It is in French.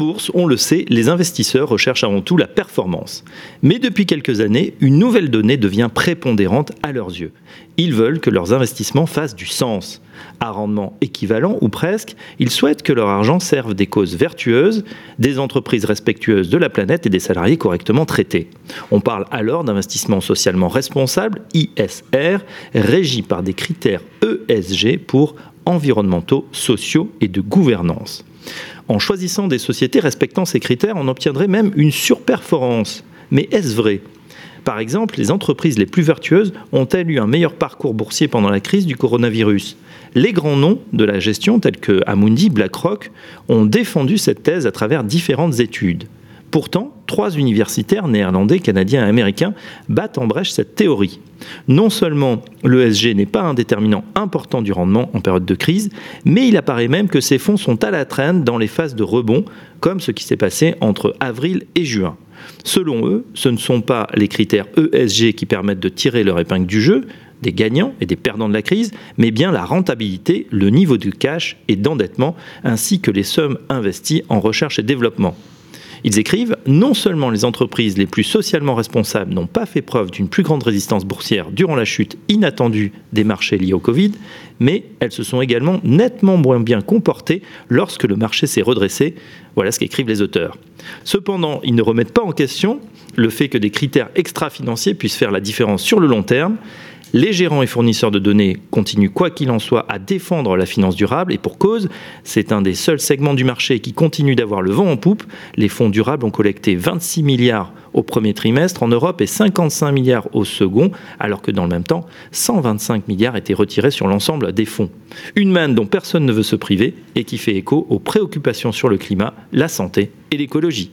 Bourse, on le sait, les investisseurs recherchent avant tout la performance. Mais depuis quelques années, une nouvelle donnée devient prépondérante à leurs yeux. Ils veulent que leurs investissements fassent du sens. À rendement équivalent ou presque, ils souhaitent que leur argent serve des causes vertueuses, des entreprises respectueuses de la planète et des salariés correctement traités. On parle alors d'investissement socialement responsable, ISR, régi par des critères ESG pour environnementaux, sociaux et de gouvernance. En choisissant des sociétés respectant ces critères, on obtiendrait même une surperformance. Mais est-ce vrai? Par exemple, les entreprises les plus vertueuses ont-elles eu un meilleur parcours boursier pendant la crise du coronavirus? Les grands noms de la gestion, tels que Amundi, BlackRock, ont défendu cette thèse à travers différentes études. Pourtant, trois universitaires néerlandais, canadiens et américains battent en brèche cette théorie. Non seulement l'ESG n'est pas un déterminant important du rendement en période de crise, mais il apparaît même que ces fonds sont à la traîne dans les phases de rebond, comme ce qui s'est passé entre avril et juin. Selon eux, ce ne sont pas les critères ESG qui permettent de tirer leur épingle du jeu, des gagnants et des perdants de la crise, mais bien la rentabilité, le niveau de cash et d'endettement, ainsi que les sommes investies en recherche et développement. Ils écrivent Non seulement les entreprises les plus socialement responsables n'ont pas fait preuve d'une plus grande résistance boursière durant la chute inattendue des marchés liés au Covid, mais elles se sont également nettement moins bien comportées lorsque le marché s'est redressé. Voilà ce qu'écrivent les auteurs. Cependant, ils ne remettent pas en question le fait que des critères extra-financiers puissent faire la différence sur le long terme. Les gérants et fournisseurs de données continuent, quoi qu'il en soit, à défendre la finance durable et pour cause, c'est un des seuls segments du marché qui continue d'avoir le vent en poupe. Les fonds durables ont collecté 26 milliards au premier trimestre en Europe et 55 milliards au second, alors que dans le même temps, 125 milliards étaient retirés sur l'ensemble des fonds. Une manne dont personne ne veut se priver et qui fait écho aux préoccupations sur le climat, la santé et l'écologie.